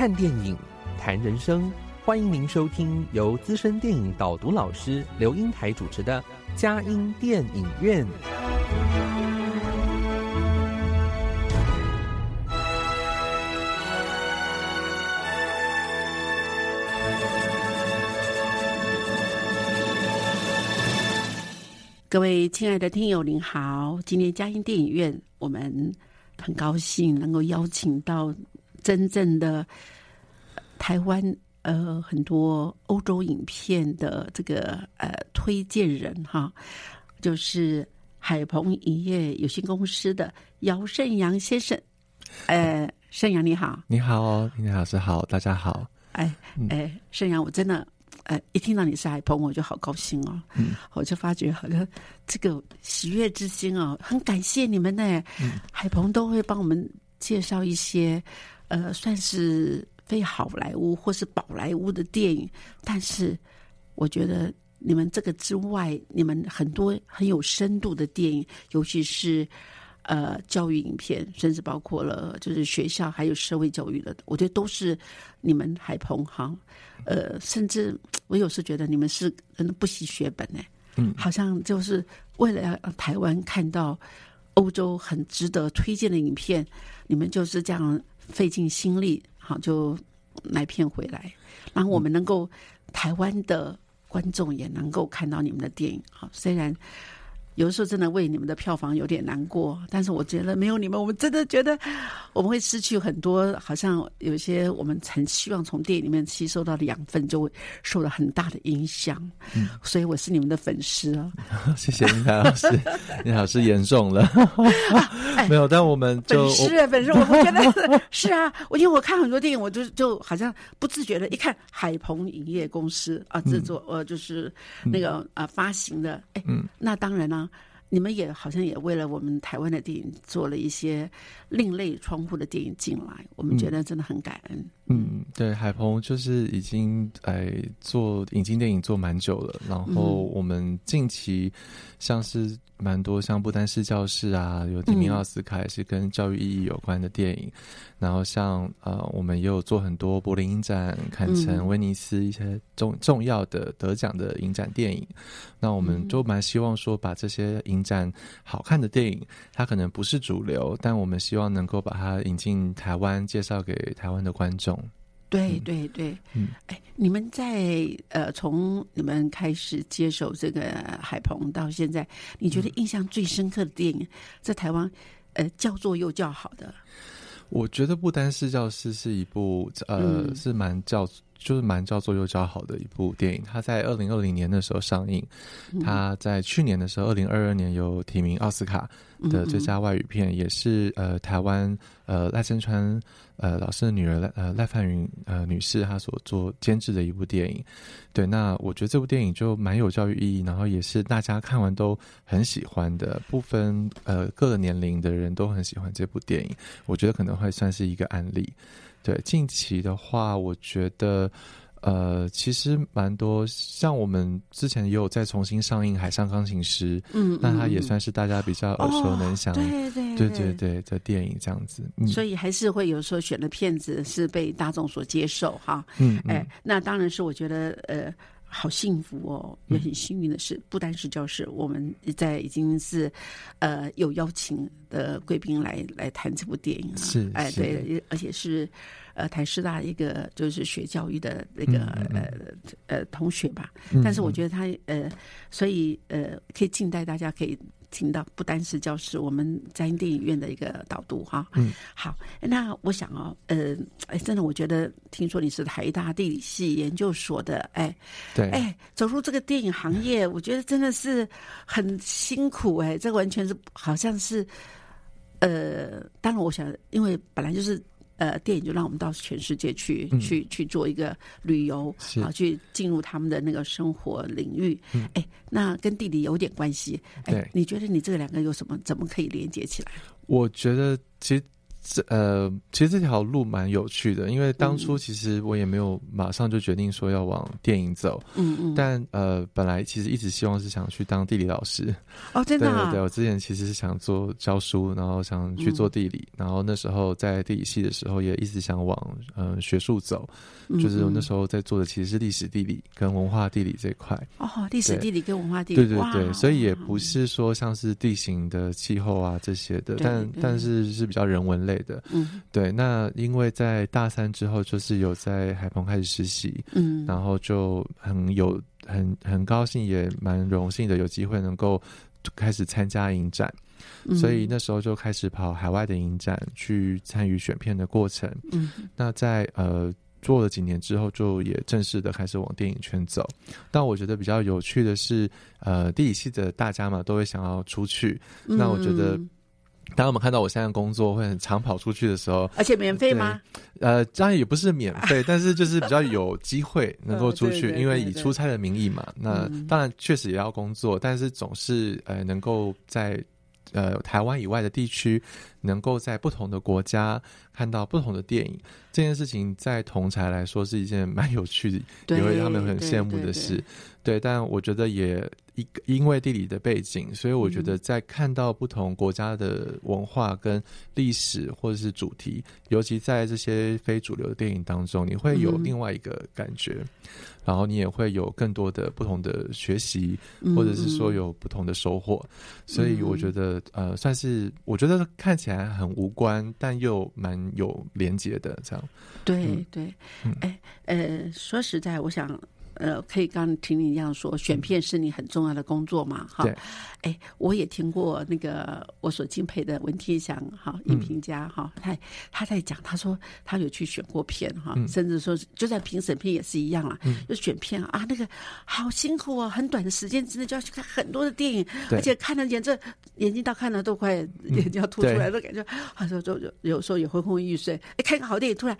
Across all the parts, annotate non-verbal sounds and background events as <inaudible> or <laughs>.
看电影，谈人生，欢迎您收听由资深电影导读老师刘英台主持的《佳音电影院》。各位亲爱的听友，您好！今天佳音电影院，我们很高兴能够邀请到真正的台湾呃很多欧洲影片的这个呃推荐人哈，就是海鹏影业有限公司的姚胜阳先生。呃，胜阳你好，你好，你老师好，大家好。哎哎，胜阳，我真的。呃，一听到你是海鹏，我就好高兴哦。嗯，我就发觉好像这个喜悦之心哦，很感谢你们呢。嗯，海鹏都会帮我们介绍一些呃，算是非好莱坞或是宝莱坞的电影。但是我觉得你们这个之外，你们很多很有深度的电影，尤其是呃教育影片，甚至包括了就是学校还有社会教育的，我觉得都是你们海鹏哈。呃，甚至我有时觉得你们是真的不惜血本呢，嗯，好像就是为了让台湾看到欧洲很值得推荐的影片，你们就是这样费尽心力，好就来骗回来，然后我们能够台湾的观众也能够看到你们的电影，好，虽然。有的时候真的为你们的票房有点难过，但是我觉得没有你们，我们真的觉得我们会失去很多，好像有些我们很希望从电影里面吸收到的养分，就会受到很大的影响。嗯，所以我是你们的粉丝啊！<laughs> 谢谢林凯老师，你老师严重了，<laughs> 没有，但我们粉丝啊，粉丝，我觉得是啊，我因为我看很多电影，我就就好像不自觉的，一看海鹏影业公司啊制作呃就是那个啊发行的，哎，那当然呢。你们也好像也为了我们台湾的电影做了一些另类窗户的电影进来，我们觉得真的很感恩。嗯，对，海鹏就是已经哎做引进电影做蛮久了，然后我们近期像是蛮多像不丹式教室啊，有提名奥斯卡也是跟教育意义有关的电影。然后像呃，我们也有做很多柏林影展、坎城、威尼斯一些重重要的得奖的影展电影。那我们就蛮希望说，把这些影展好看的电影，它可能不是主流，但我们希望能够把它引进台湾，介绍给台湾的观众。对对对，嗯，哎，你们在呃，从你们开始接手这个海鹏到现在，你觉得印象最深刻的电影，在台湾呃叫座又叫好的？我觉得不单是教师是一部呃是蛮叫就是蛮叫做又叫好的一部电影，它在二零二零年的时候上映，它在去年的时候二零二二年有提名奥斯卡的最佳外语片，也是呃台湾呃赖声川。呃，老师的女儿赖呃赖范云呃女士，她所做监制的一部电影，对，那我觉得这部电影就蛮有教育意义，然后也是大家看完都很喜欢的，不分呃各个年龄的人都很喜欢这部电影，我觉得可能会算是一个案例。对，近期的话，我觉得。呃，其实蛮多，像我们之前也有再重新上映《海上钢琴师》，嗯，那它也算是大家比较耳熟能详，对对对对对的电影这样子。所以还是会有时候选的片子是被大众所接受哈，嗯，哎，那当然是我觉得呃。好幸福哦，也很幸运的是，不单是教室，我们在已经是，呃，有邀请的贵宾来来谈这部电影啊。是，哎，对，而且是，呃，台师大一个就是学教育的那个呃呃同学吧。但是我觉得他呃，所以呃，可以静待大家可以。听到不单是教师，我们在电影院的一个导读哈。嗯，好，那我想哦，呃，哎，真的，我觉得听说你是台大地理系研究所的，哎，对，哎，走入这个电影行业，我觉得真的是很辛苦哎，这完全是好像是，呃，当然，我想，因为本来就是呃电影就让我们到全世界去去去做一个旅游，啊，去进入他们的那个生活领域。哎，那跟地理有点关系。哎，你觉得你这两个有什么怎么可以连接起来？我觉得其实。这呃，其实这条路蛮有趣的，因为当初其实我也没有马上就决定说要往电影走，嗯嗯，但呃，本来其实一直希望是想去当地理老师，哦，真的，对对对，我之前其实是想做教书，然后想去做地理，然后那时候在地理系的时候也一直想往嗯学术走，就是我那时候在做的其实是历史地理跟文化地理这一块，哦，历史地理跟文化地理，对对对，所以也。不是说像是地形的气候啊这些的，但但是是比较人文类。的，嗯，对，那因为在大三之后，就是有在海鹏开始实习，嗯，然后就很有很很高兴，也蛮荣幸的，有机会能够开始参加影展，所以那时候就开始跑海外的影展，去参与选片的过程，嗯，那在呃做了几年之后，就也正式的开始往电影圈走。但我觉得比较有趣的是，呃，地理系的大家嘛，都会想要出去，那我觉得。当我们看到我现在工作会很常跑出去的时候，而且免费吗？呃，当然也不是免费，但是就是比较有机会能够出去，因为以出差的名义嘛。那当然确实也要工作，但是总是呃能够在呃台湾以外的地区，能够在不同的国家看到不同的电影，这件事情在同才来说是一件蛮有趣的，也会他们很羡慕的事。对，但我觉得也。因为地理的背景，所以我觉得在看到不同国家的文化跟历史或者是主题，尤其在这些非主流的电影当中，你会有另外一个感觉，然后你也会有更多的不同的学习，或者是说有不同的收获。所以我觉得，呃，算是我觉得看起来很无关，但又蛮有连结的这样。对对，哎呃，说实在，我想。呃，可以刚听你一样说，选片是你很重要的工作嘛？哈，哎，我也听过那个我所敬佩的文天祥哈影评家哈，他他在讲，他说他有去选过片哈，甚至说就在评审片也是一样啊，就选片啊，那个好辛苦啊，很短的时间之内就要去看很多的电影，而且看了眼这眼睛到看了都快眼睛要凸出来的感觉，他说就有有时候也昏昏欲睡，哎，看个好电影突然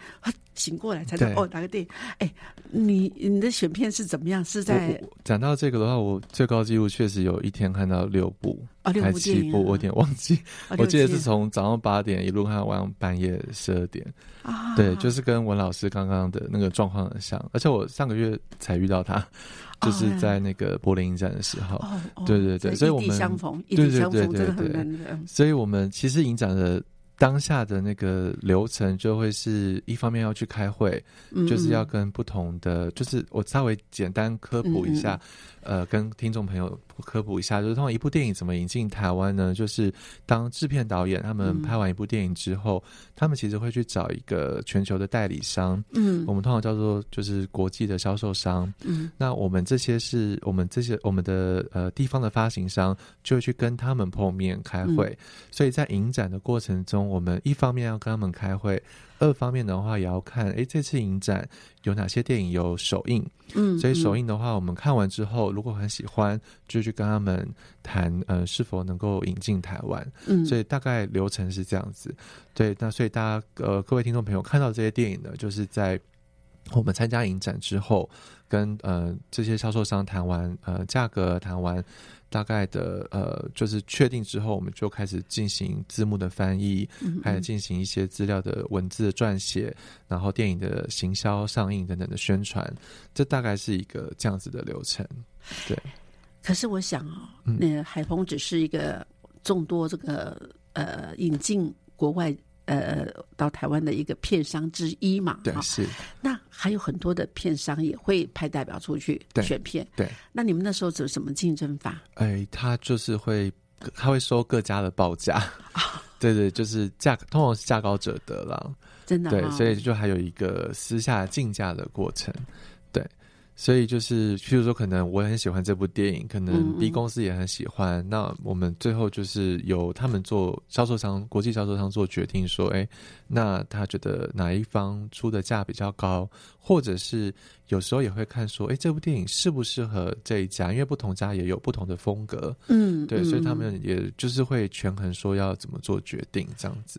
醒过来才知道哦哪个电影，哎，你你的选片。是怎么样？是在讲到这个的话，我最高纪录确实有一天看到六部，还七部，我有点忘记。我记得是从早上八点一路看完半夜十二点。啊，对，就是跟文老师刚刚的那个状况很像。而且我上个月才遇到他，就是在那个柏林影展的时候。对对对，所以我们相逢，对对对对对，所以我们其实影展的。当下的那个流程就会是一方面要去开会，就是要跟不同的，就是我稍微简单科普一下。呃，跟听众朋友科普一下，就是通过一部电影怎么引进台湾呢？就是当制片导演他们拍完一部电影之后，他们其实会去找一个全球的代理商，嗯，我们通常叫做就是国际的销售商，嗯，那我们这些是我们这些我们的呃地方的发行商就会去跟他们碰面开会，所以在影展的过程中，我们一方面要跟他们开会。二方面的话，也要看，哎，这次影展有哪些电影有首映，嗯，所以首映的话，我们看完之后，如果很喜欢，就去跟他们谈，呃，是否能够引进台湾，嗯，所以大概流程是这样子，对，那所以大家，呃，各位听众朋友看到这些电影呢，就是在我们参加影展之后，跟呃这些销售商谈完，呃，价格谈完。大概的呃，就是确定之后，我们就开始进行字幕的翻译，开始进行一些资料的文字撰写，然后电影的行销、上映等等的宣传，这大概是一个这样子的流程。对。可是我想啊，那海鹏只是一个众多这个呃引进国外。呃，到台湾的一个片商之一嘛，对，是。那还有很多的片商也会派代表出去选片，对。那你们那时候怎什么竞争法？哎，他就是会，他会收各家的报价，<laughs> 对对，就是价，通常是价高者得了，真的。对，所以就还有一个私下竞价的过程。所以就是，譬如说，可能我很喜欢这部电影，可能 B 公司也很喜欢。那我们最后就是由他们做销售商、国际销售商做决定，说，哎，那他觉得哪一方出的价比较高，或者是有时候也会看说，哎，这部电影适不适合这一家，因为不同家也有不同的风格。嗯，对，所以他们也就是会权衡说要怎么做决定，这样子。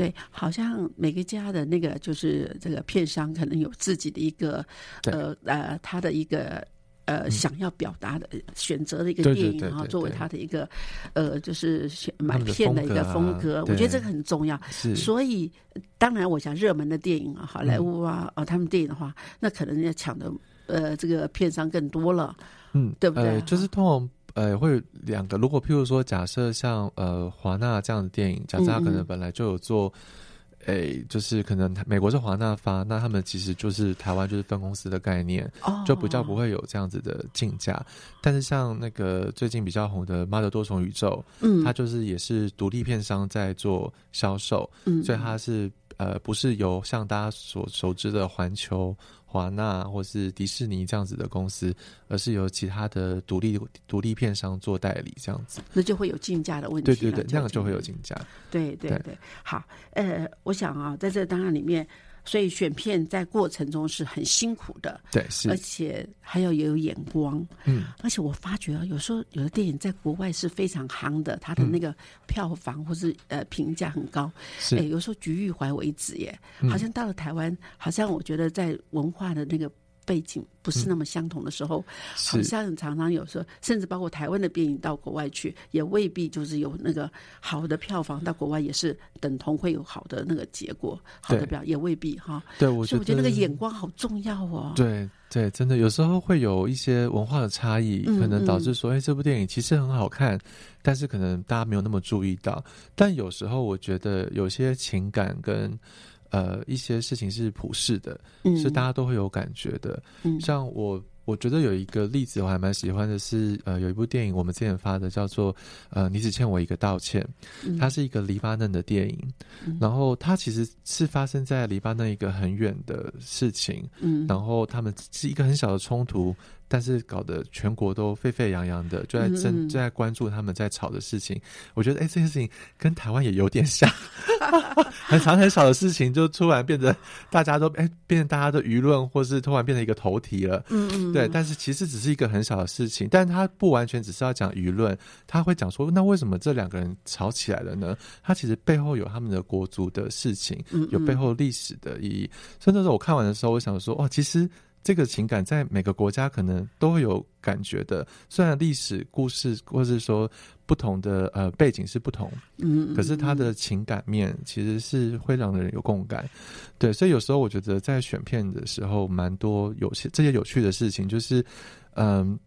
对对，好像每个家的那个就是这个片商可能有自己的一个呃呃他的一个。呃，想要表达的选择的一个电影然后，作为他的一个呃，就是买片的一个风格，我觉得这个很重要。所以，当然，我想热门的电影啊，好莱坞啊，哦，他们电影的话，那可能要抢的呃，这个片商更多了，嗯，对不对？就是通常呃，会两个。如果譬如说，假设像呃华纳这样的电影，假设他可能本来就有做。诶，就是可能美国是华纳发，那他们其实就是台湾就是分公司的概念，就比较不会有这样子的竞价。但是像那个最近比较红的《妈的多重宇宙》，嗯，它就是也是独立片商在做销售，嗯，所以它是呃不是由像大家所熟知的环球。华纳或是迪士尼这样子的公司，而是由其他的独立独立片商做代理，这样子，那就会有竞价的问题。对对对，那样就会有竞价。对对对，好，呃，我想啊，在这档案里面。所以选片在过程中是很辛苦的，对，是，而且还要也有眼光，嗯，而且我发觉啊，有时候有的电影在国外是非常夯的，它的那个票房或是呃评价很高，是，有时候局域怀为止耶，好像到了台湾，好像我觉得在文化的那个。背景不是那么相同的时候，好像常常有时候，甚至包括台湾的电影到国外去，也未必就是有那个好的票房。到国外也是等同会有好的那个结果，好的表也未必哈。对，我觉得那个眼光好重要哦。对对，真的有时候会有一些文化的差异，可能导致说，哎，这部电影其实很好看，但是可能大家没有那么注意到。但有时候我觉得有些情感跟。呃，一些事情是普世的，是大家都会有感觉的。像我，我觉得有一个例子我还蛮喜欢的，是呃，有一部电影我们之前发的，叫做《呃，你只欠我一个道歉》，它是一个黎巴嫩的电影，然后它其实是发生在黎巴嫩一个很远的事情，然后他们是一个很小的冲突。但是搞得全国都沸沸扬扬的，就在正正在关注他们在吵的事情。我觉得，哎，这件事情跟台湾也有点像，<laughs> 很长很少的事情，就突然变得大家都哎，变成大家的舆论，或是突然变成一个头题了。嗯嗯。对，但是其实只是一个很小的事情，但他不完全只是要讲舆论，他会讲说，那为什么这两个人吵起来了呢？他其实背后有他们的国足的事情，有背后历史的意义。所以那时候我看完的时候，我想说，哦，其实。这个情感在每个国家可能都会有感觉的，虽然历史故事或是说不同的呃背景是不同，嗯，可是他的情感面其实是会让人有共感，对，所以有时候我觉得在选片的时候，蛮多有些这些有趣的事情，就是嗯，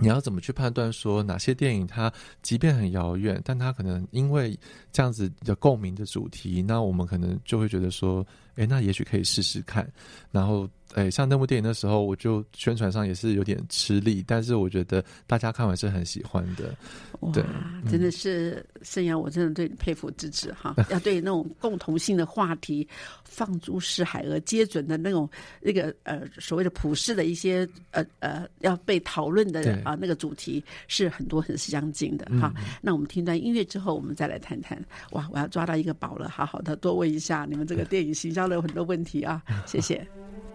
你要怎么去判断说哪些电影它即便很遥远，但它可能因为这样子的共鸣的主题，那我们可能就会觉得说，哎，那也许可以试试看，然后。哎，像那部电影的时候，我就宣传上也是有点吃力，但是我觉得大家看完是很喜欢的。对，真的是盛阳，我真的对你佩服之至哈。<laughs> 要对那种共同性的话题放诸四海而皆准的那种那个呃所谓的普世的一些呃呃要被讨论的啊那个主题是很多很相近的哈。那我们听段音乐之后，我们再来谈谈。哇，我要抓到一个宝了，好好的多问一下你们这个电影行销的有很多问题啊，谢谢。<laughs>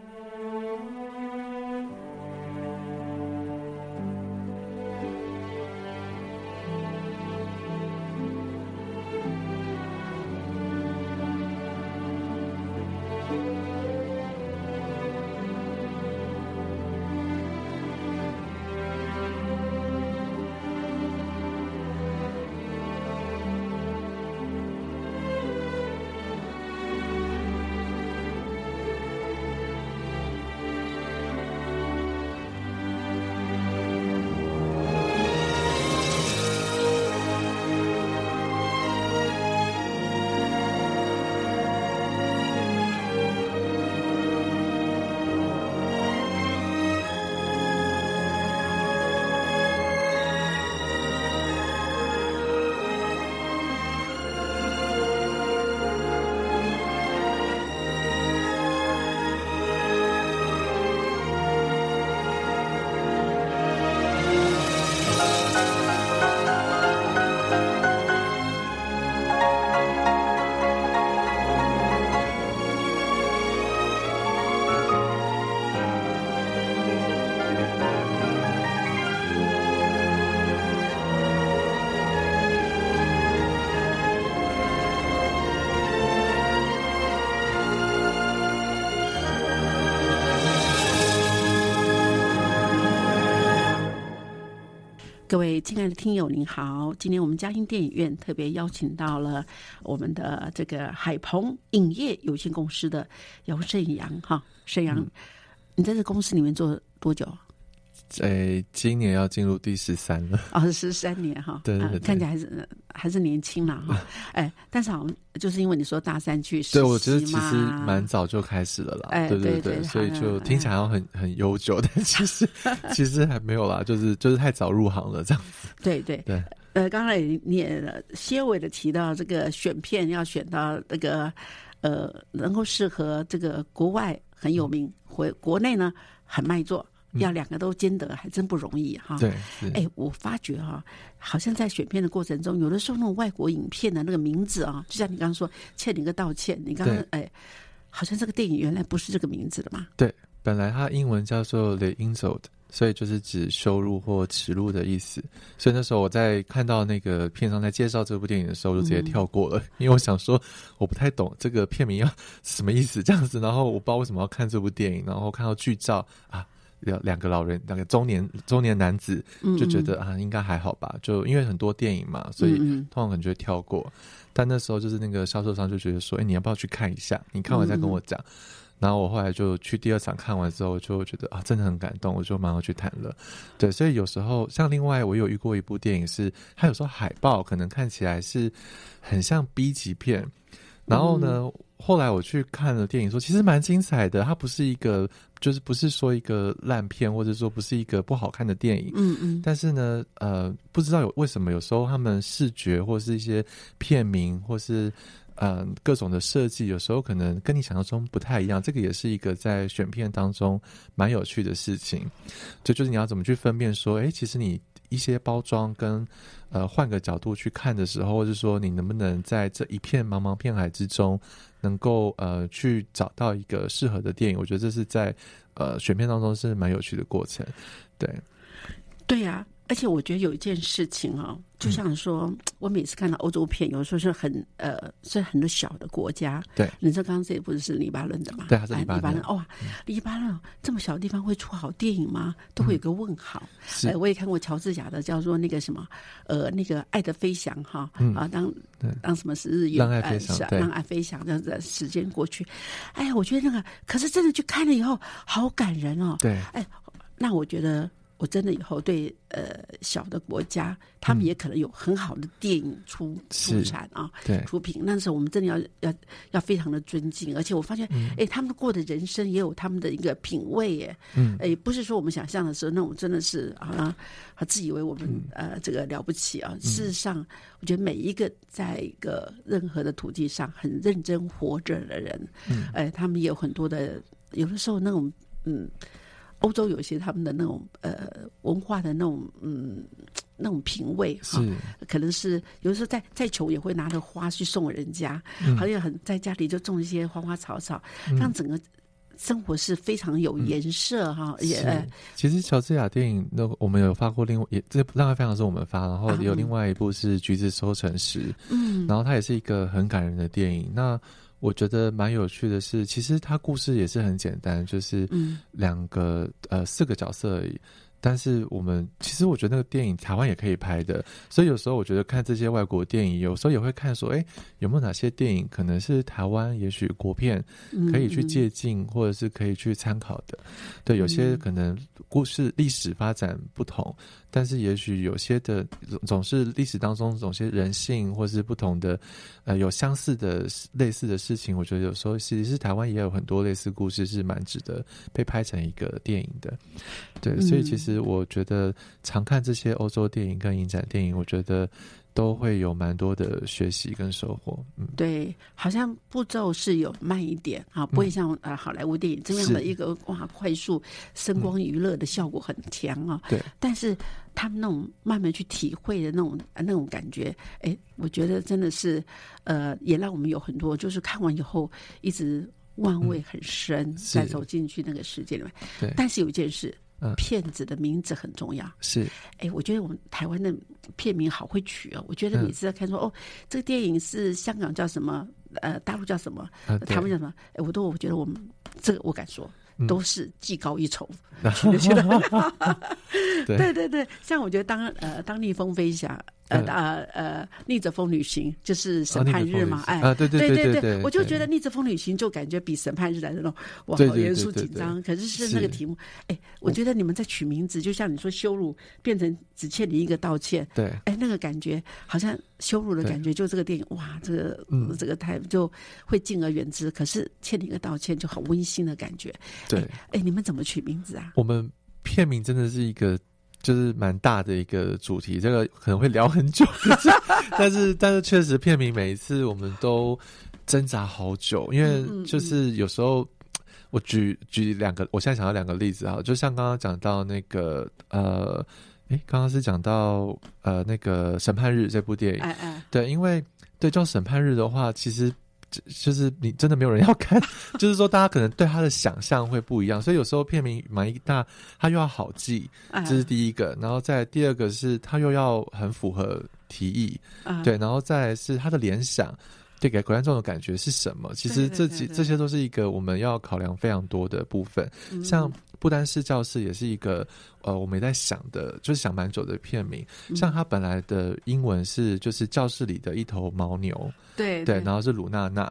各位亲爱的听友，您好！今天我们嘉兴电影院特别邀请到了我们的这个海鹏影业有限公司的姚胜阳哈，胜阳，你在这公司里面做多久？在今年要进入第十三了，哦，十三年哈，<laughs> 对对对，看起来还是还是年轻了哈，哎，<laughs> 但是好像就是因为你说大三去实习对我觉得其实蛮早就开始了啦，哎，对对对，所以就听起来好像很很悠久，<laughs> 但其实其实还没有啦，就是就是太早入行了这样子，对对。对，呃，刚才你也些微的提到这个选片要选到那个呃能够适合这个国外很有名，回国内呢很卖座。要两个都兼得，还真不容易哈。对，哎，我发觉哈，好像在选片的过程中，有的时候那种外国影片的那个名字啊，就像你刚刚说，欠你个道歉。你刚刚哎，好像这个电影原来不是这个名字的嘛？对，本来它英文叫做《The Insult》，所以就是指羞辱或耻辱的意思。所以那时候我在看到那个片商在介绍这部电影的时候，就直接跳过了，因为我想说我不太懂这个片名要 <laughs> 什么意思这样子。然后我不知道为什么要看这部电影，然后看到剧照啊。两两个老人，两个中年中年男子就觉得啊，应该还好吧。就因为很多电影嘛，所以通常可能就会跳过。但那时候就是那个销售商就觉得说，哎，你要不要去看一下？你看完再跟我讲。然后我后来就去第二场看完之后，就觉得啊，真的很感动，我就马上去谈了。对，所以有时候像另外我有遇过一部电影，是它有时候海报可能看起来是很像 B 级片，然后呢。后来我去看了电影，说其实蛮精彩的。它不是一个，就是不是说一个烂片，或者说不是一个不好看的电影。嗯嗯。但是呢，呃，不知道有为什么有时候他们视觉或是一些片名，或是嗯各种的设计，有时候可能跟你想象中不太一样。这个也是一个在选片当中蛮有趣的事情。就就是你要怎么去分辨说，哎，其实你一些包装跟呃换个角度去看的时候，或者说你能不能在这一片茫茫片海之中。能够呃去找到一个适合的电影，我觉得这是在呃选片当中是蛮有趣的过程，对，对呀。而且我觉得有一件事情啊，就像说，我每次看到欧洲片，有时候是很呃，是很多小的国家。对，你知道刚刚这也不是是黎巴嫩的嘛？对，还是黎巴嫩。哇，黎巴嫩这么小的地方会出好电影吗？都会有个问号。是，我也看过乔治亚的叫做那个什么，呃，那个《爱的飞翔》哈啊，当当什么是日语？让爱飞翔，让爱飞翔，这样子时间过去，哎呀，我觉得那个，可是真的去看了以后，好感人哦。对，哎，那我觉得。我真的以后对呃小的国家，他们也可能有很好的电影出出产啊，对出品。那时候我们真的要要要非常的尊敬，而且我发现，哎，他们过的人生也有他们的一个品味，耶。嗯，哎，不是说我们想象的时候那种真的是啊，他自以为我们呃这个了不起啊。事实上，我觉得每一个在一个任何的土地上很认真活着的人，嗯，哎，他们也有很多的，有的时候那种嗯。欧洲有一些他们的那种呃文化的那种嗯 <tsk> 那种品味哈，可能是有的时候再再穷也会拿着花去送人家，好像很在家里就种一些花花草草，让整个生活是非常有颜色哈。也其实乔治亚电影那我们有发过另外也这让爱非常是我们发，然后有另外一部是橘子收成时，嗯，然后它也是一个很感人的电影。那我觉得蛮有趣的是，其实它故事也是很简单，就是两个呃四个角色而已。但是我们其实我觉得那个电影台湾也可以拍的，所以有时候我觉得看这些外国电影，有时候也会看说，哎，有没有哪些电影可能是台湾也许国片可以去借鉴，或者是可以去参考的。对，有些可能故事历史发展不同，但是也许有些的总是历史当中总些人性，或是不同的呃有相似的类似的事情，我觉得有时候其实是台湾也有很多类似故事是蛮值得被拍成一个电影的。对，所以其实。我觉得常看这些欧洲电影跟影展电影，我觉得都会有蛮多的学习跟收获。嗯，对，好像步骤是有慢一点啊，不会像呃好莱坞电影这样的一个哇快速声光娱乐的效果很强啊。对，但是他们那种慢慢去体会的那种那种感觉，哎，我觉得真的是呃，也让我们有很多就是看完以后一直万味很深，再走进去那个世界里面。对，但是有一件事。片子的名字很重要，是，哎，我觉得我们台湾的片名好会取哦。我觉得每次在看说，哦，这个电影是香港叫什么，呃，大陆叫什么，台湾叫什么，哎，我都我觉得我们这个我敢说，都是技高一筹。<laughs> <laughs> <laughs> 对。对对，像我觉得当呃当逆风飞翔。呃呃呃，逆着风旅行就是审判日嘛，哎，对对对对对，我就觉得逆着风旅行就感觉比审判日来的那种哇好严肃紧张。可是是那个题目，哎，我觉得你们在取名字，就像你说羞辱变成只欠你一个道歉，对，哎，那个感觉好像羞辱的感觉，就这个电影哇，这个这个太就会敬而远之。可是欠你一个道歉就很温馨的感觉，对，哎，你们怎么取名字啊？我们片名真的是一个。就是蛮大的一个主题，这个可能会聊很久，<laughs> 但是但是确实片名每一次我们都挣扎好久，因为就是有时候我举举两个，我现在想到两个例子啊，就像刚刚讲到那个呃，诶，刚刚是讲到呃那个审判日这部电影，哎哎，对，因为对叫审判日的话，其实。就是你真的没有人要看，<laughs> 就是说大家可能对他的想象会不一样，所以有时候片名蛮一大，他又要好记，这是第一个，然后再第二个是他又要很符合提议，对，然后再是他的联想，对给观众的感觉是什么？其实这几这些都是一个我们要考量非常多的部分，像。不单是教室，也是一个呃，我没在想的，就是想蛮久的片名。像它本来的英文是就是教室里的一头牦牛，对对，然后是鲁娜娜。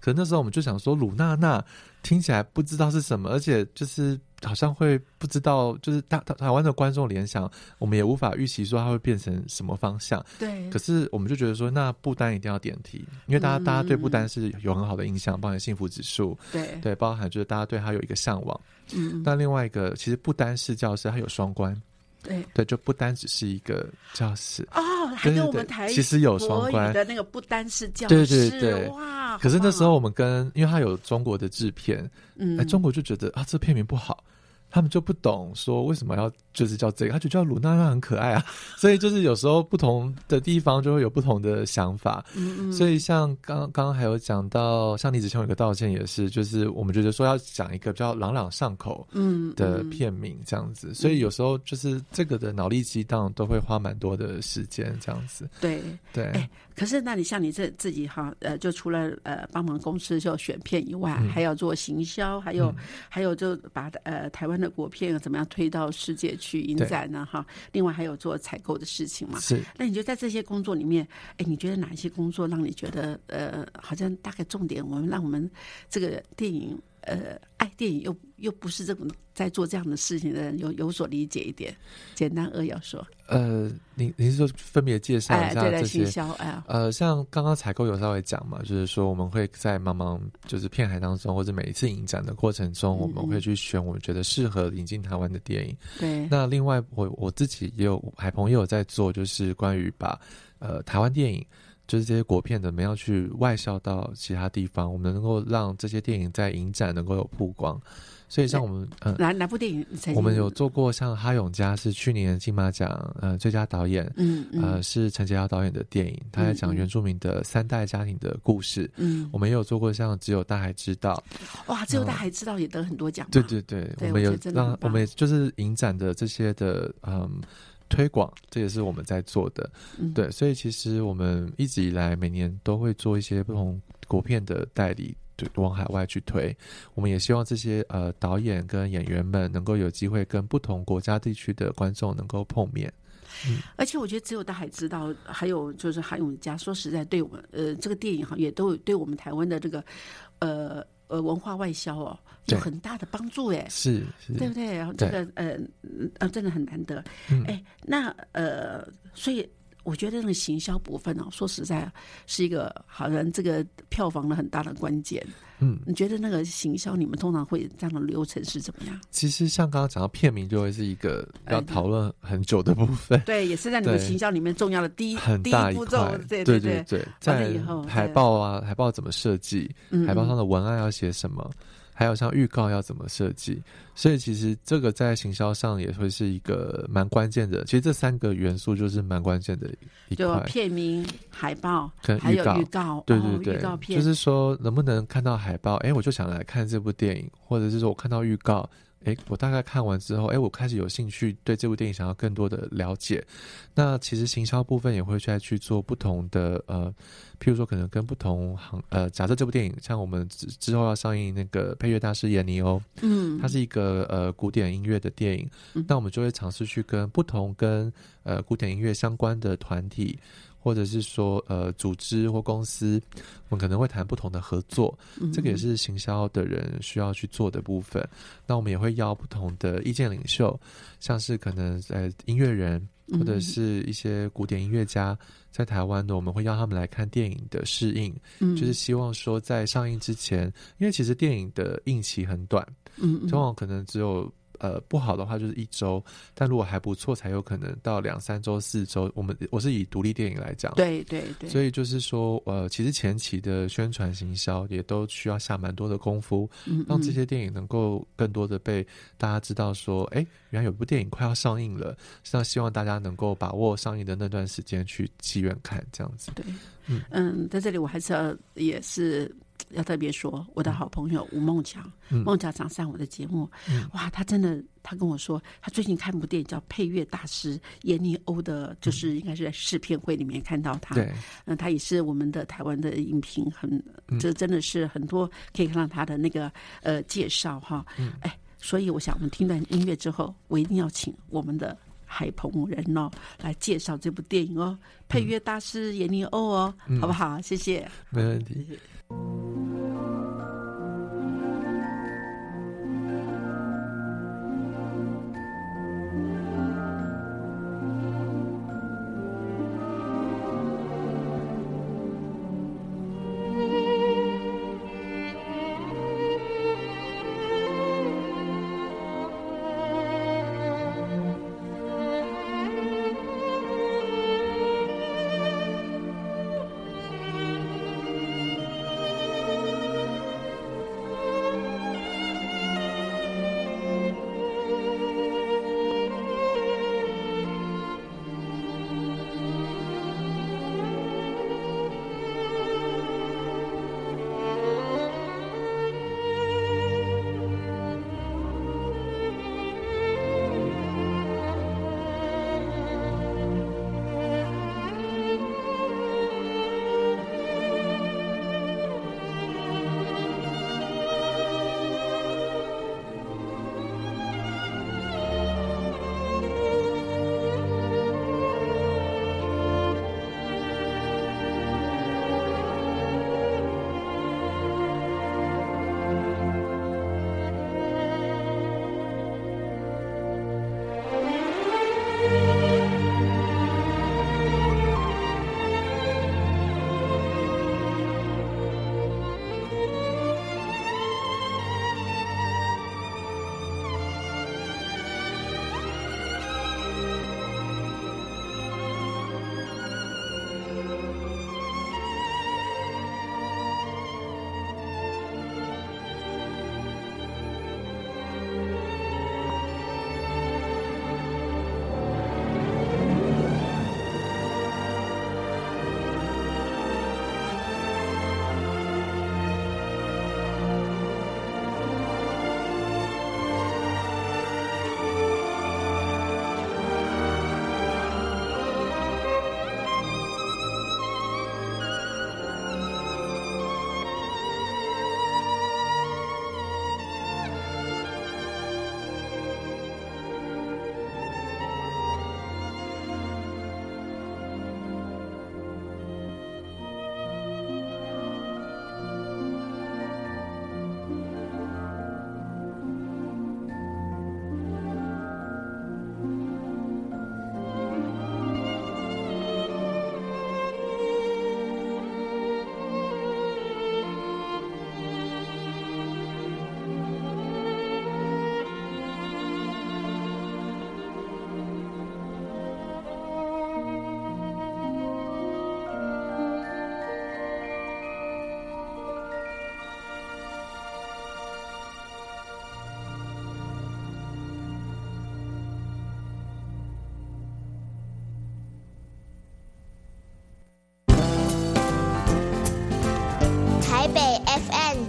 可那时候我们就想说，鲁娜娜听起来不知道是什么，而且就是好像会不知道，就是大台台湾的观众联想，我们也无法预期说它会变成什么方向。对。可是我们就觉得说，那不丹一定要点题，因为大家大家对不丹是有很好的印象，包含幸福指数，对对，包含就是大家对它有一个向往。嗯，那另外一个其实不单是教室，它有双关，对。对，就不单只是一个教室。哦，还跟我们台其实有双关。的那个不单是教室，对对对，哇！可是那时候我们跟，因为他有中国的制片，嗯，哎，中国就觉得啊，这片名不好。他们就不懂说为什么要就是叫这个，他就叫鲁娜娜很可爱啊，所以就是有时候不同的地方就会有不同的想法。嗯嗯。所以像刚刚刚还有讲到，像李子雄有个道歉也是，就是我们觉得说要讲一个比较朗朗上口嗯的片名这样子，所以有时候就是这个的脑力激荡都会花蛮多的时间这样子。对对。哎，可是那你像你这自己哈呃，就除了呃帮忙公司就选片以外，还要做行销，还有还有就把呃台湾的。国片怎么样推到世界去影展呢？哈，另外还有做采购的事情嘛。是，那你觉得在这些工作里面，哎，你觉得哪一些工作让你觉得呃，好像大概重点，我们让我们这个电影。呃，爱电影又又不是这种在做这样的事情的人，有有所理解一点。简单扼要说，呃，您您是说分别介绍一下这些？哎，呃，像刚刚采购有稍微讲嘛，就是说我们会在茫茫就是片海当中，或者每一次影展的过程中，我们会去选我们觉得适合引进台湾的电影。对。那另外，我我自己也有海鹏也有在做，就是关于把呃台湾电影。就是这些国片的，我们要去外销到其他地方，我们能够让这些电影在影展能够有曝光。所以像我们，呃，哪哪部电影？我们有做过像哈永嘉是去年金马奖呃最佳导演，嗯呃是陈杰尧导演的电影，他在讲原住民的三代家庭的故事。嗯，我们也有做过像只有大海知道，哇，只有大海知道也得很多奖。对对对，我们有让我们就是影展的这些的嗯。推广，这也是我们在做的，对，所以其实我们一直以来每年都会做一些不同国片的代理，对，往海外去推。我们也希望这些呃导演跟演员们能够有机会跟不同国家地区的观众能够碰面。嗯，而且我觉得只有大海知道，还有就是韩永嘉，说实在，对我们呃这个电影行业都有对我们台湾的这个呃。呃，文化外销哦，有很大的帮助哎，是，对不对？然后这个呃呃，真的很难得。哎，那呃，所以我觉得那个行销部分哦，说实在，是一个好像这个票房的很大的关键。嗯，你觉得那个行销，你们通常会这样的流程是怎么样？其实像刚刚讲到片名，就会是一个要讨论很久的部分。对，也是在你们行销里面重要的第一很大一步骤。对对对对，在海报啊，海报怎么设计？海报上的文案要写什么？还有像预告要怎么设计，所以其实这个在行销上也会是一个蛮关键的。其实这三个元素就是蛮关键的一块。片名、海报跟预告，预告对对对，预告片就是说能不能看到海报，哎，我就想来看这部电影，或者是说我看到预告。哎，我大概看完之后，哎，我开始有兴趣对这部电影想要更多的了解。那其实行销部分也会再去做不同的呃，譬如说可能跟不同行呃，假设这部电影像我们之之后要上映那个配乐大师闫妮欧，嗯，它是一个呃古典音乐的电影，那我们就会尝试去跟不同跟呃古典音乐相关的团体。或者是说，呃，组织或公司，我们可能会谈不同的合作，这个也是行销的人需要去做的部分。那我们也会邀不同的意见领袖，像是可能呃音乐人或者是一些古典音乐家，在台湾的，我们会邀他们来看电影的试映，就是希望说在上映之前，因为其实电影的映期很短，嗯，往往可能只有。呃，不好的话就是一周，但如果还不错，才有可能到两三周、四周。我们我是以独立电影来讲，对对对，所以就是说，呃，其实前期的宣传行销也都需要下蛮多的功夫，让这些电影能够更多的被大家知道。说，哎，原来有部电影快要上映了，那希望大家能够把握上映的那段时间去戏院看，这样子。对，嗯嗯，在这里我还是要也是。要特别说，我的好朋友吴梦强，梦强常上我的节目，哇，他真的，他跟我说，他最近看部电影叫《配乐大师》，闫妮欧的，就是应该是在试片会里面看到他，对，嗯，他也是我们的台湾的影评，很，这真的是很多可以看到他的那个呃介绍哈，哎，所以我想我们听段音乐之后，我一定要请我们的海鹏人哦来介绍这部电影哦，配乐大师闫妮欧哦，好不好？谢谢，没问题。よろしくお願いします。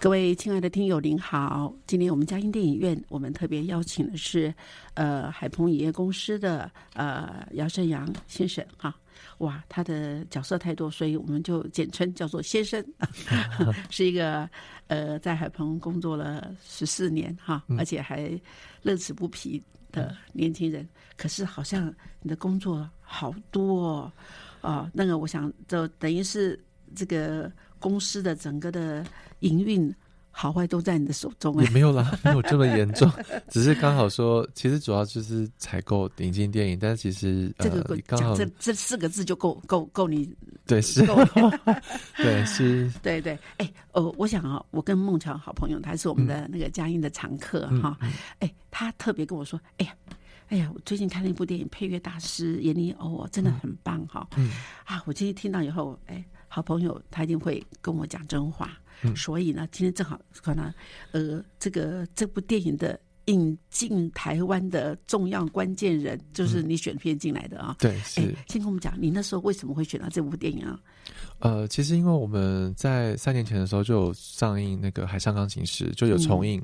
各位亲爱的听友，您好！今天我们嘉音电影院，我们特别邀请的是，呃，海鹏影业公司的呃姚胜阳先生哈。哇，他的角色太多，所以我们就简称叫做先生。<laughs> 是一个呃，在海鹏工作了十四年哈，而且还乐此不疲的年轻人。可是好像你的工作好多哦，啊，那个我想就等于是这个。公司的整个的营运好坏都在你的手中，也没有啦，<laughs> 没有这么严重，只是刚好说，其实主要就是采购引进电影，但是其实这个刚好这这四个字就够够够你对是，<laughs> 对是，<laughs> 对对，哎哦，我想啊，我跟孟乔好朋友，他是我们的那个嘉音的常客哈，哎，他特别跟我说，哎呀，哎呀，我最近看了一部电影，配乐大师闫妮欧真的很棒哈，嗯。啊，我今天听到以后，哎。好朋友，他一定会跟我讲真话，所以呢，今天正好可能，呃，这个这部电影的引进台湾的重要关键人，就是你选片进来的啊。对，是。先跟我们讲，你那时候为什么会选到这部电影啊？呃，其实因为我们在三年前的时候就有上映那个《海上钢琴师》，就有重映。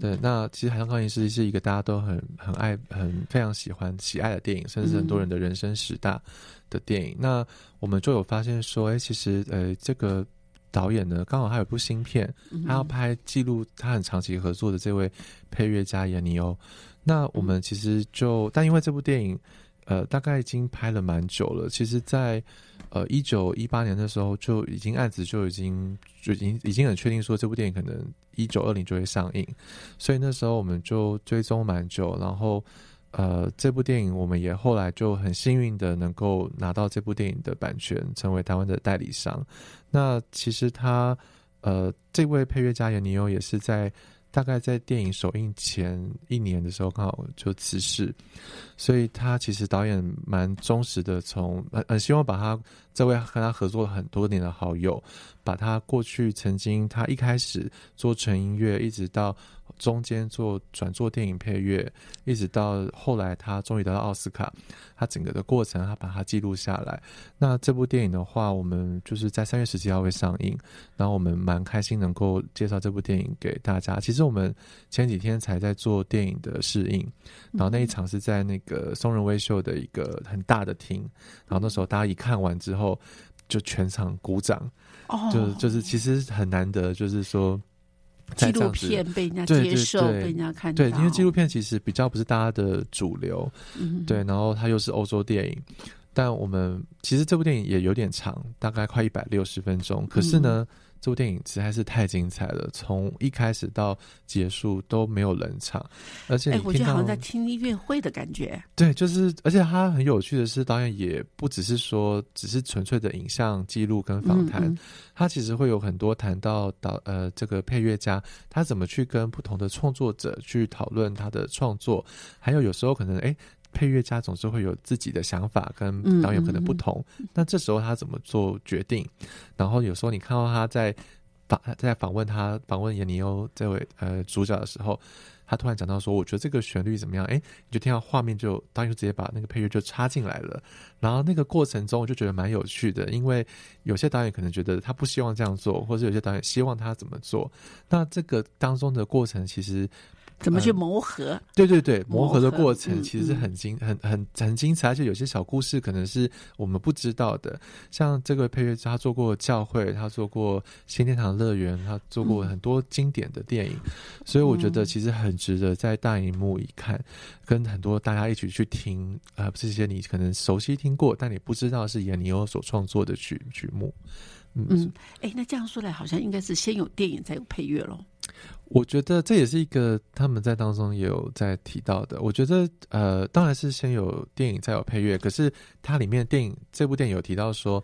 对，那其实《海上钢琴师》是一个大家都很很爱、很非常喜欢、喜爱的电影，甚至很多人的人生十大。的电影，那我们就有发现说，哎，其实呃，这个导演呢，刚好他有部新片，他要拍记录他很长期合作的这位配乐家闫尼欧。那我们其实就，但因为这部电影，呃，大概已经拍了蛮久了，其实，在呃一九一八年的时候就已经案子就已经就已经已经很确定说这部电影可能一九二零就会上映，所以那时候我们就追踪蛮久，然后。呃，这部电影我们也后来就很幸运的能够拿到这部电影的版权，成为台湾的代理商。那其实他，呃，这位配乐家也尼欧也是在大概在电影首映前一年的时候刚好就辞世，所以他其实导演蛮忠实的，从很很希望把他这位跟他合作了很多年的好友，把他过去曾经他一开始做成音乐，一直到。中间做转做电影配乐，一直到后来他终于得到奥斯卡，他整个的过程他把它记录下来。那这部电影的话，我们就是在三月十七号会上映，然后我们蛮开心能够介绍这部电影给大家。其实我们前几天才在做电影的试映，然后那一场是在那个松仁威秀的一个很大的厅，然后那时候大家一看完之后就全场鼓掌，就就是其实很难得，就是说。纪录片被人家接受，被人家看到。对，因为纪录片其实比较不是大家的主流，对。然后它又是欧洲电影，但我们其实这部电影也有点长，大概快一百六十分钟。可是呢。这部电影实在是太精彩了，从一开始到结束都没有冷场，而且哎，我觉得好像在听音乐会的感觉。对，就是而且他很有趣的是，导演也不只是说只是纯粹的影像记录跟访谈，他其实会有很多谈到导呃这个配乐家他怎么去跟不同的创作者去讨论他的创作，还有有时候可能哎。配乐家总是会有自己的想法，跟导演可能不同。那这时候他怎么做决定？然后有时候你看到他在访在访问他访问闫尼欧这位呃主角的时候，他突然讲到说：“我觉得这个旋律怎么样？”哎，你就听到画面就导演就直接把那个配乐就插进来了。然后那个过程中我就觉得蛮有趣的，因为有些导演可能觉得他不希望这样做，或者有些导演希望他怎么做。那这个当中的过程其实。怎么去磨合？对对对，磨合的过程其实是很精、很很很精彩，而且有些小故事可能是我们不知道的。像这个配乐他做过教会，他做过新天堂乐园，他做过很多经典的电影，所以我觉得其实很值得在大荧幕一看，跟很多大家一起去听啊，这些你可能熟悉听过，但你不知道是闫尼欧所创作的曲曲目。嗯，哎，那这样说来，好像应该是先有电影，再有配乐喽。我觉得这也是一个他们在当中也有在提到的。我觉得，呃，当然是先有电影，再有配乐。可是它里面电影这部电影有提到说，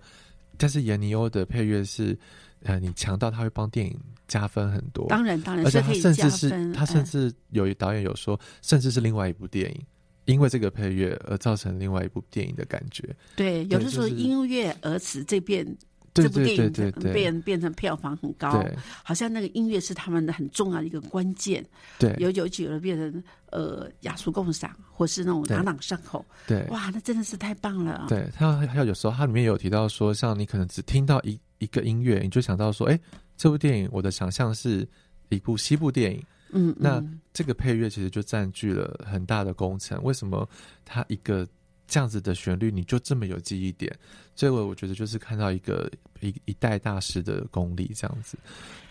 但是闫尼欧的配乐是，呃，你强到他会帮电影加分很多。当然，当然，而且他甚至是他甚至有一导演有说，甚至是另外一部电影。因为这个配乐而造成另外一部电影的感觉。对，有的时候音乐而此这边。对这部电影对对对对变变成票房很高，好像那个音乐是他们的很重要的一个关键。对有有有的变成呃雅俗共赏，或是那种对朗朗上口。对哇，那真的是太棒了。对，它还有有时候它里面有提到说，像你可能只听到一一个音乐，你就想到说，哎，这部电影我的想象是一部西部电影。嗯，那嗯这个配乐其实就占据了很大的工程。为什么它一个这样子的旋律你就这么有记忆点？这个我觉得就是看到一个一一代大师的功力这样子。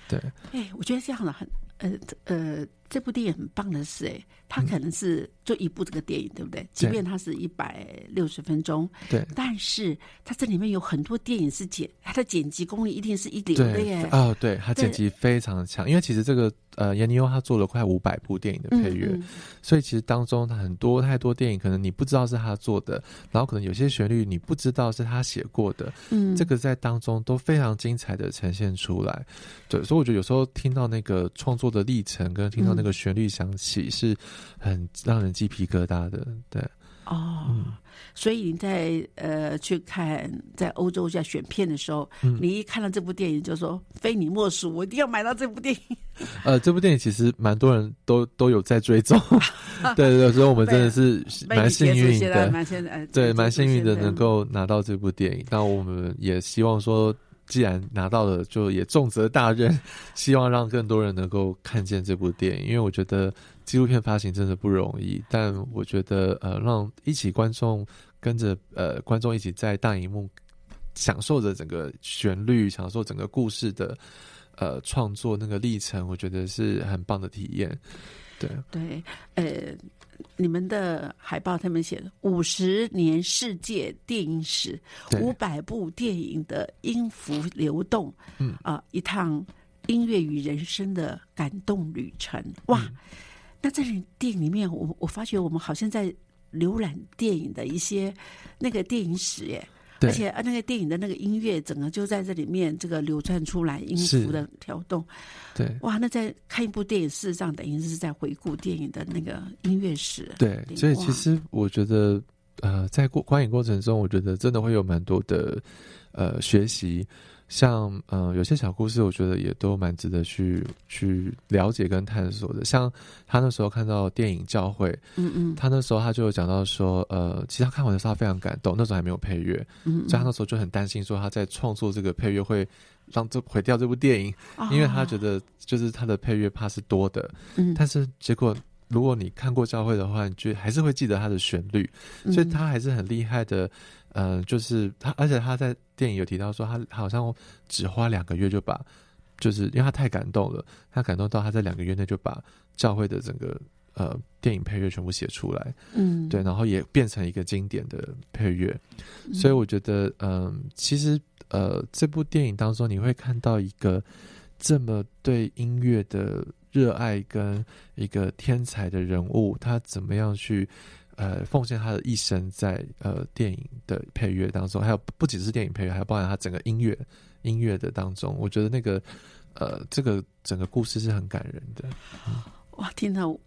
对，哎，我觉得这样的很呃呃，这部电影很棒的是，哎，它嗯。可能是就一部这个电影，对不对？即便它是一百六十分钟，对。但是它这里面有很多电影是剪，它的剪辑功力一定是一流的对耶。哦，对，他剪辑非常的强，因为其实这个呃，闫妮欧他做了快五百部电影的配乐，嗯嗯。所以其实当中他很多太多电影，可能你不知道是他做的，然后可能有些旋律你不知道是他写过的，嗯，这个在当中都非常精彩的呈现出来。对，所以我觉得有时候听到那个创作的历程，跟听到那个旋律响起，是很让人鸡皮疙瘩的。对，哦，嗯所以你在呃去看在欧洲在选片的时候，嗯你一看到这部电影就说非你莫属，我一定要买到这部电影。<laughs> 呃，这部电影其实蛮多人都都有在追踪，<laughs> 对对对，所以我们真的是蛮幸运的，蛮现在呃对，蛮幸运的能够拿到这部电影。那我们也希望说，既然拿到了，就也重责大任，<laughs> 希望让更多人能够看见这部电影。因为我觉得纪录片发行真的不容易，但我觉得呃，让一起观众跟着呃观众一起在大荧幕享受着整个旋律，享受整个故事的呃创作那个历程，我觉得是很棒的体验。对，对，呃，你们的海报他们写的五十年世界电影史，五百部电影的音符流动，嗯啊、一趟音乐与人生的感动旅程。哇，嗯那在电影里面，我我发觉我们好像在浏览电影的一些那个电影史耶。对而且啊，那个电影的那个音乐，整个就在这里面这个流窜出来，音符的调动，对。哇！那在看一部电影，事实上等于是在回顾电影的那个音乐史。对，所以其实我觉得，呃，在过观影过程中，我觉得真的会有蛮多的呃学习，像呃有些小故事，我觉得也都蛮值得去去了解跟探索的。像他那时候看到电影《教会》，嗯嗯他那时候他就有讲到说，呃，其实他看完的时候他非常感动，那时候还没有配乐，嗯，所以他那时候就很担心说他在创作这个配乐会让这毁掉这部电影，因为他觉得，得就是他的配乐怕是多的，嗯，但是结果，如果你看过教会的话，你就还是会记得他的旋律，所以他还是很厉害的。嗯、就是他，而且他在电影有提到说，他好像只花两个月就把，就是因为他太感动了，他感动到他在两个月内就把教会的整个呃电影配乐全部写出来，嗯，对，然后也变成一个经典的配乐。所以我觉得，嗯，其实呃，这部电影当中你会看到一个这么对音乐的热爱跟一个天才的人物，他怎么样去呃奉献他的一生在呃电影的配乐当中，还有不只是电影配乐，还有包含他整个音乐音乐的当中，我觉得那个呃这个整个故事是很感人的。哇，听到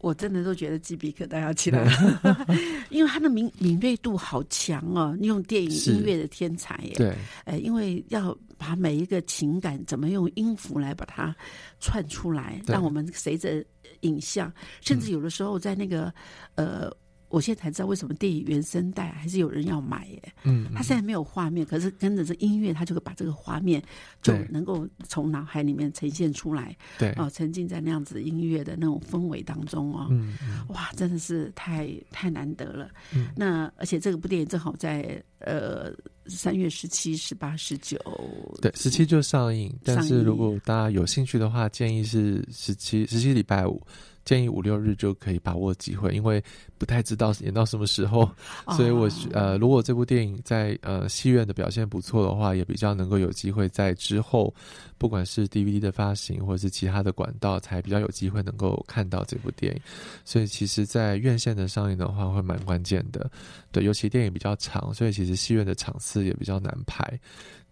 我真的都觉得鸡皮疙瘩要起来了，<laughs> 因为他的敏敏锐度好强哦，用电影音乐的天才耶。对，呃，因为要把每一个情感怎么用音符来把它串出来，对让我们随着影像，甚至有的时候在那个、呃，我现在才知道为什么电影原声带还是有人要买耶。嗯，它现在没有画面，可是跟着这音乐，它就会把这个画面就能够从脑海里面呈现出来。对，哦，沉浸在那样子音乐的那种氛围当中哦，嗯嗯哇，真的是太太难得了。嗯那而且这个部电影正好在呃三月十七、十八、十九，对，十七就上映，但是如果大家有兴趣的话，建议是十七十七礼拜五，建议五六日就可以把握机会，因为不太知道演到什么时候，所以我哦呃，如果这部电影在呃戏院的表现不错的话，也比较能够有机会在之后，不管是 DVD 的发行或者是其他的管道，才比较有机会能够看到这部电影。所以其实，在院线的上映的话，会蛮关键的。对，尤其电影比较长，所以其实戏院的场次也比较难排。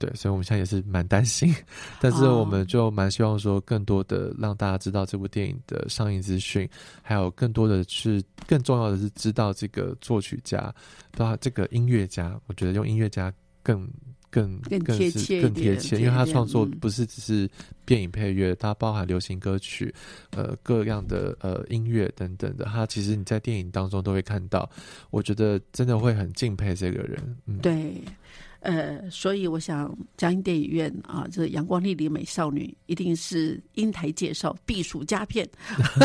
对，所以我们现在也是蛮担心，但是哦我们就蛮希望说，更多的让大家知道这部电影的上映资讯。还有更多的是更重要的是知道这个作曲家，知道这个音乐家。我觉得用音乐家更更更贴切更贴切，因为他创作嗯不是只是电影配乐，它包含流行歌曲，呃，各样的呃音乐等等的。他其实你在电影当中都会看到，我觉得真的会很敬佩这个人。嗯，对，呃，所以我想嘉音电影院啊，这《阳光丽丽美少女》一定是英台介绍必属佳片，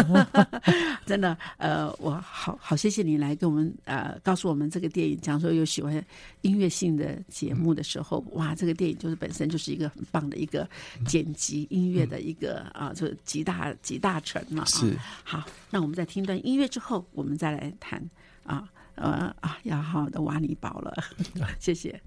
<laughs> <laughs> 真的。呃，我好好谢谢你来跟我们呃告诉我们这个电影，讲说有喜欢音乐性的节目的时候，哇，这个电影就是本身就是一个很棒的一个剪辑音乐的一个啊，这集大集大成嘛。啊是好，那我们在听段音乐之后，我们再来谈啊，呃啊，要好好的挖你宝了，<laughs> 谢谢。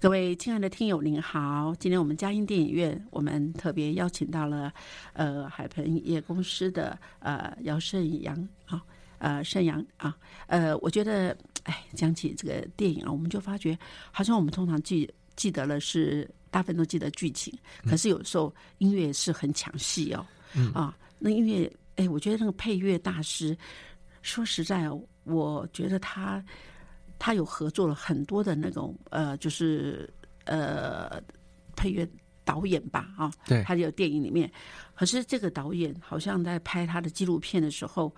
各位亲爱的听友，您好！今天我们嘉音电影院，我们特别邀请到了呃海鹏影业公司的呃姚胜阳啊，呃盛阳啊，呃，我觉得哎，讲起这个电影啊，我们就发觉好像我们通常记记得了是大部分都记得剧情，可是有时候音乐是很抢戏哦。嗯啊，那音乐，哎，我觉得那个配乐大师，说实在哦，我觉得他他有合作了很多的那种呃，就是呃配乐导演吧，啊，对。他有电影里面，可是这个导演好像在拍他的纪录片的时候，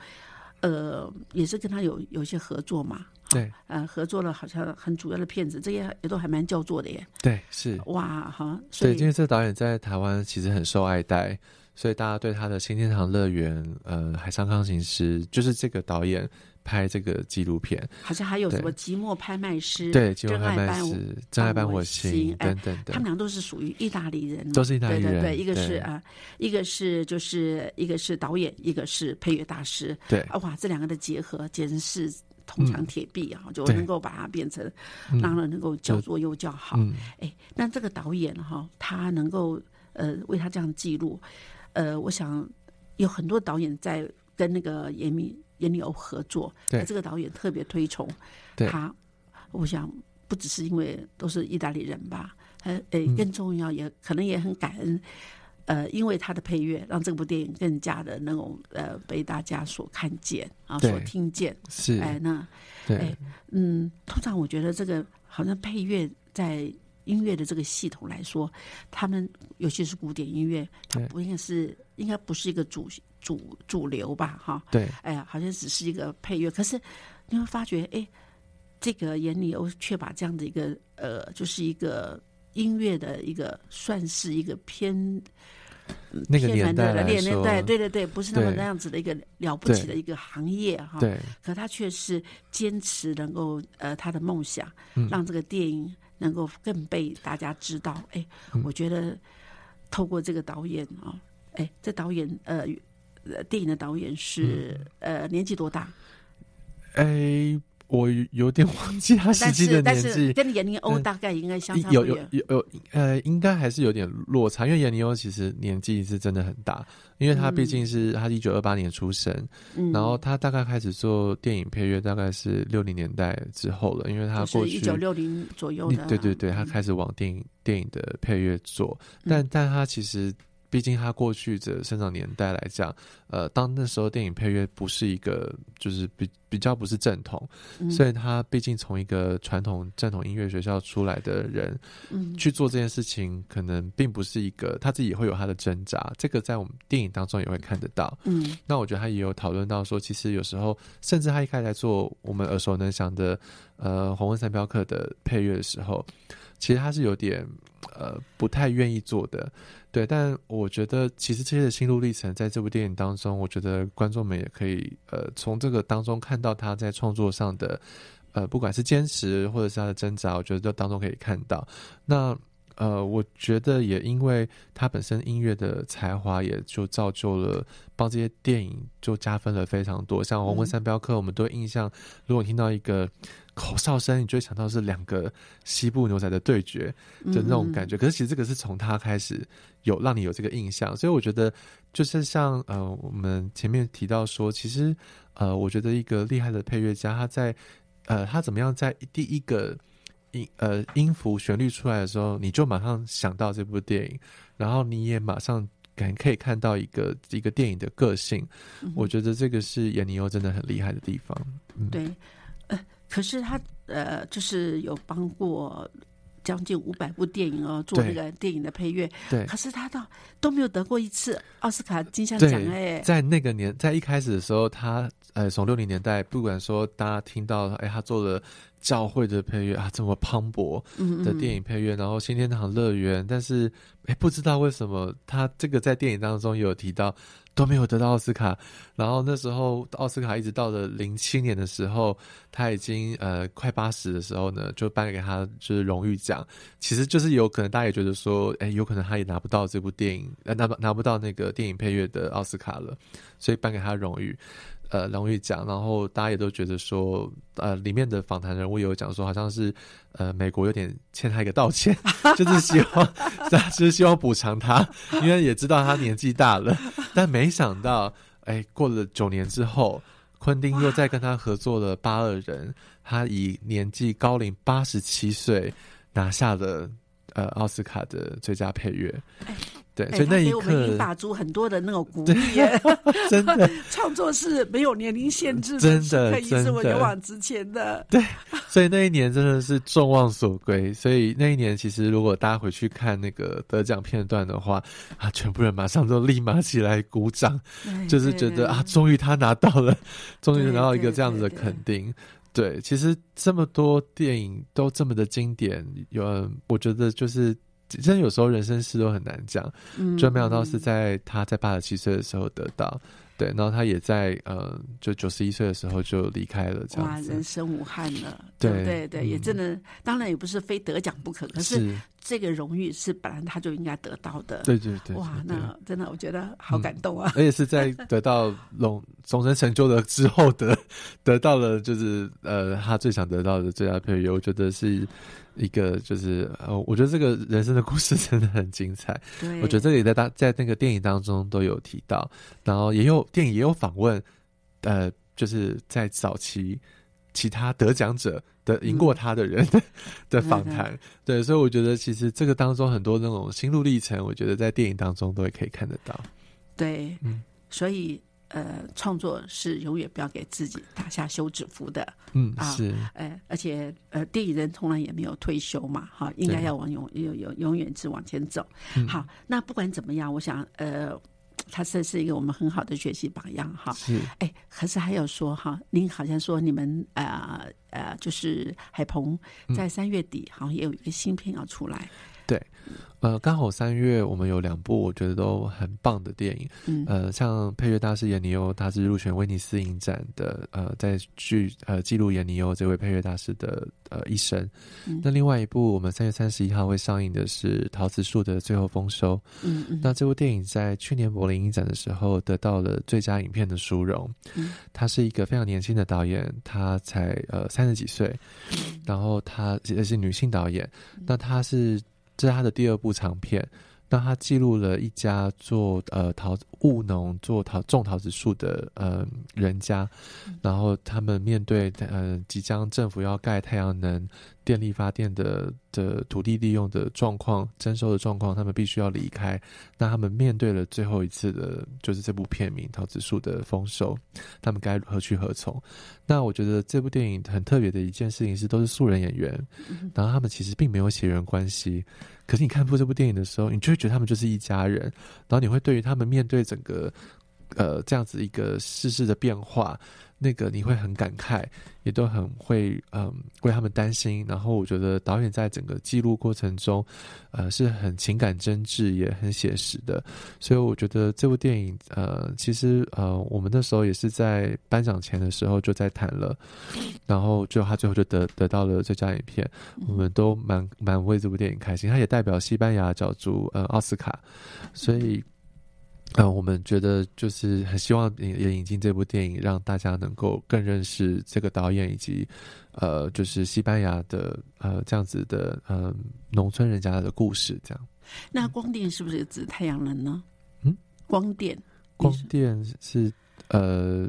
呃，也是跟他有有一些合作嘛，对。呃，合作了好像很主要的片子，这些也都还蛮叫座的耶，对是，哇哈，所对，以因为这个导演在台湾其实很受爱戴，所以大家对他的《新天堂乐园》呃，《海上钢琴师》就是这个导演拍这个纪录片，好像还有什么对。寂寞拍卖师，对，金拍卖师、真爱伴我心心，哎等等他们的，俩都是属于意大利人哦，都是意大利人对对对，一个是啊，一个是就是一个是导演，一个是配乐大师，对。啊哇，这两个的结合简直是铜墙铁壁啊，就能够把它变成嗯。让人能够叫座又叫好。嗯，哎，那这个导演哈，他能够呃为他这样记录，呃，我想有很多导演在跟那个严米严里欧合作，对。这个导演特别推崇对。他，我想不只是因为都是意大利人吧，呃，诶，嗯。更重要也可能也很感恩。呃，因为他的配乐，让这部电影更加的那种呃被大家所看见啊，所听见。是，哎，那对。哎，嗯，通常我觉得这个好像配乐在音乐的这个系统来说，他们尤其是古典音乐，它不应该是应该不是一个主主主流吧？哈，对，哎呀，好像只是一个配乐，可是你会发觉，哎，这个眼里欧却把这样的一个呃，就是一个音乐的一个算是一个偏嗯那个年代来说对对对对，不是那么那样子的一个了不起的一个行业哈。对，可他却是坚持能够呃他的梦想，嗯让这个电影能够更被大家知道。哎，嗯我觉得透过这个导演啊、哎，这导演呃呃电影的导演是、嗯呃年纪多大？哎，我有点忘记他实但际的是但是年纪。跟严宁欧大概应该相差有有。有有呃，应该还是有点落差，因为严尼欧其实年纪是真的很大，因为他毕竟是、他一九二八年出生，嗯，然后他大概开始做电影配乐大概是六零年代之后了，因为他是过去一九六零左右对对对，他开始往电影电影的配乐做，但但他其实。毕竟他过去的生长年代来讲，呃，当那时候电影配乐不是一个，就是比比较不是正统，嗯所以他毕竟从一个传统正统音乐学校出来的人，嗯去做这件事情，可能并不是一个他自己也会有他的挣扎，这个在我们电影当中也会看得到。嗯那我觉得他也有讨论到说，其实有时候，甚至他一开始在做我们耳熟能详的呃《红温三镖客》的配乐的时候，其实他是有点呃不太愿意做的。对，但我觉得其实这些的心路历程，在这部电影当中，我觉得观众们也可以呃从这个当中看到他在创作上的呃不管是坚持或者是他的挣扎，我觉得这当中可以看到。那呃，我觉得也因为他本身音乐的才华，也就造就了帮这些电影就加分了非常多。像《红温三镖客》，我们都印象，如果你听到一个口哨声，你就会想到是两个西部牛仔的对决的那种感觉。可是其实这个是从他开始有让你有这个印象，所以我觉得就是像呃，我们前面提到说，其实呃，我觉得一个厉害的配乐家，他在呃，他怎么样在第一个。音呃音符旋律出来的时候，你就马上想到这部电影，然后你也马上感可以看到一个一个电影的个性。嗯我觉得这个是严尼欧真的很厉害的地方。嗯，对，呃，可是他呃，就是有帮过将近五百部电影哦，做那个电影的配乐。对可是他到都没有得过一次奥斯卡金像奖，哎。在那个年，在一开始的时候，他呃，从六零年代，不管说大家听到，哎，他做了教会的配乐啊，这么磅礴嗯的电影配乐，然后新天堂乐园，但是哎，不知道为什么他这个在电影当中有提到 <laughs> 都没有得到奥斯卡，然后那时候奥斯卡一直到了零七年的时候，他已经呃快八十的时候呢，就颁给他就是荣誉奖，其实就是有可能大家也觉得说，哎，有可能他也拿不到这部电影，呃，拿拿不到那个电影配乐的奥斯卡了，所以颁给他荣誉。呃，荣誉奖，然后大家也都觉得说，呃，里面的访谈人物有讲说，好像是呃，美国有点欠他一个道歉，<laughs> 就是希望，就是希望补偿他，因为也知道他年纪大了，<laughs> 但没想到，哎，过了九年之后，昆汀又再跟他合作了《八二人》，他以年纪高龄八十七岁拿下了呃奥斯卡的最佳配乐。对，哎所以那一他给我们刻英法族很多的那种鼓励，<laughs> 真的 <laughs> 创作是没有年龄限制真的是可以勇往直前的。对所以那一年真的是众望所归。所以那一年，其实如果大家回去看那个得奖片段的话，啊，全部人马上都立马起来鼓掌，哎就是觉得啊，终于他拿到了，终于拿到一个对这样子的肯定。对，其实这么多电影都这么的经典，有我觉得就是。真的有时候人生事都很难讲，嗯就没想到是在他在八十七岁的时候得到，对，然后他也在呃，就九十一岁的时候就离开了，这哇，人。生无憾了，对不对？对，也嗯真的，当然也不是非得奖不可，可是是，这个荣誉是本来他就应该得到的。对对对，哇，那真的我觉得好感动啊！而且是在得到龙终身成就的之后得得到了，就是呃他最想得到的最佳配乐，我觉得是一个就是呃，我觉得这个人生的故事真的很精彩。对，我觉得这个也在当在那个电影当中都有提到，然后也有电影也有访问，呃，就是在早期其他得奖者的赢过他的人的、的访谈，对，所以我觉得其实这个当中很多那种心路历程，我觉得在电影当中都会可以看得到。对，嗯。所以呃，创作是永远不要给自己打下休止符的。嗯，啊是，呃，而且呃，电影人从来也没有退休嘛，哈，应该要往永永永永远是往前走。嗯好，那不管怎么样，我想呃，他这是一个我们很好的学习榜样哈。是，哎，可是还有说哈，您好像说你们呃呃，就是海鹏嗯在三月底好像也有一个新片要出来，呃，刚好三月我们有两部我觉得都很棒的电影，嗯呃，像配乐大师闫尼欧，他是入选威尼斯影展的，呃，在剧呃记录闫尼欧这位配乐大师的呃一生。嗯那另外一部我们三月三十一号会上映的是陶瓷树的最后丰收。嗯嗯，那这部电影在去年柏林影展的时候得到了最佳影片的殊荣。嗯他是一个非常年轻的导演，他才呃三十几岁，嗯然后他也是女性导演。那他是这是他的第二部长片。那他记录了一家做呃桃务农、做桃种桃子树的呃人家，然后他们面对呃即将政府要盖太阳能电力发电的的土地利用的状况、征收的状况，他们必须要离开。那他们面对了最后一次的，就是这部片名《桃子树的丰收》，他们该何去何从？那我觉得这部电影很特别的一件事情是，都是素人演员，然后他们其实并没有血缘关系。可是你看过这部电影的时候，你就会觉得他们就是一家人，然后你会对于他们面对整个呃这样子一个世事的变化，那个你会很感慨，也都很会嗯为他们担心。然后我觉得导演在整个记录过程中，呃是很情感真挚，也很写实的。所以我觉得这部电影呃其实呃我们那时候也是在颁奖前的时候就在谈了，然后最后他最后就得得到了最佳影片，我们都蛮蛮为这部电影开心。他也代表西班牙角逐呃奥斯卡，所以。呃，我们觉得就是很希望也也引进这部电影，让大家能够更认识这个导演以及呃，就是西班牙的呃这样子的呃农村人家的故事。这样，那光电是不是指太阳能呢？嗯，光电，光电是呃，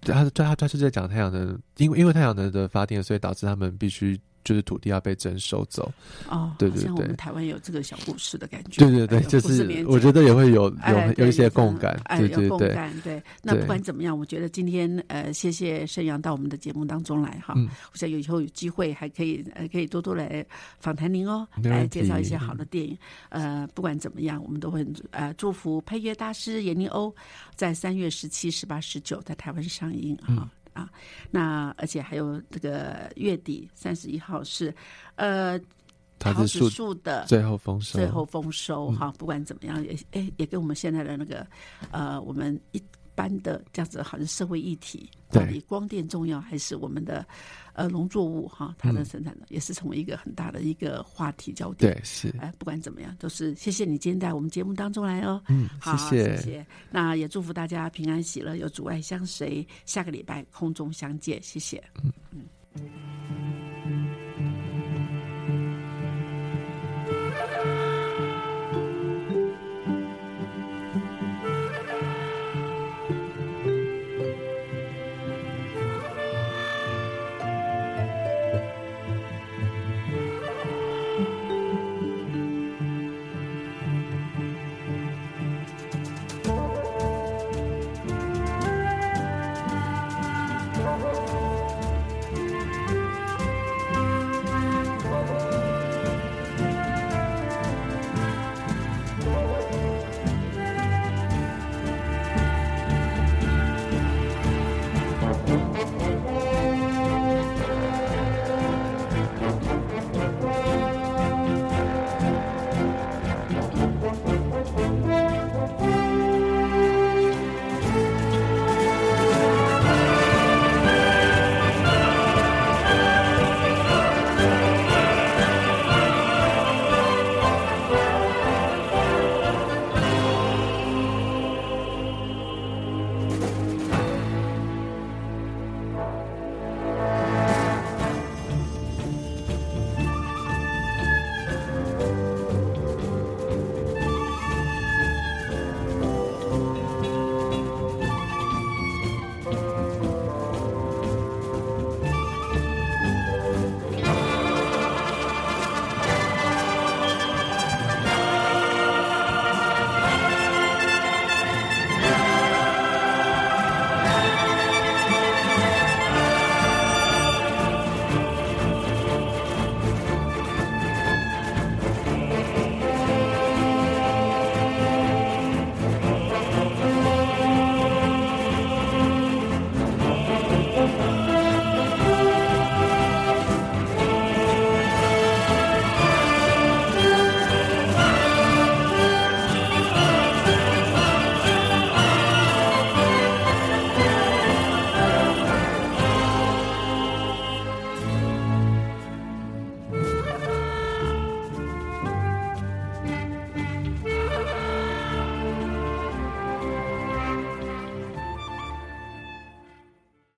他他他是在讲太阳能，因为因为太阳能的发电，所以导致他们必须就是土地要被征收走。哦，对对好像我们对台湾有这个小故事的感觉。对对对，哎就是50年前我觉得也会有有、有一些共感。对对对，共感。对，那不管怎么样，我觉得今天呃，谢谢盛阳到我们的节目当中来哈。嗯我想有以后有机会还可以呃，可以多多来访谈您哦，来介绍一些好的电影。呃，不管怎么样，我们都会呃祝福配乐大师闫妮欧在三月十七、十八、十九在台湾上映嗯哈。啊，那而且还有这个月底三十一号是，呃，桃子树树的最后丰收，最后丰收嗯。哈，不管怎么样，也哎也跟我们现在的那个呃，我们一般的这样子，好像社会议题，对到底光电重要还是我们的呃农作物哈，它的嗯生产呢、也是成为一个很大的一个话题焦点。对是，哎，不管怎么样，都是谢谢你今天在我们节目当中来哦。嗯，好，谢谢谢。那也祝福大家平安喜乐，有阻碍相随。下个礼拜空中相见，谢谢。嗯嗯。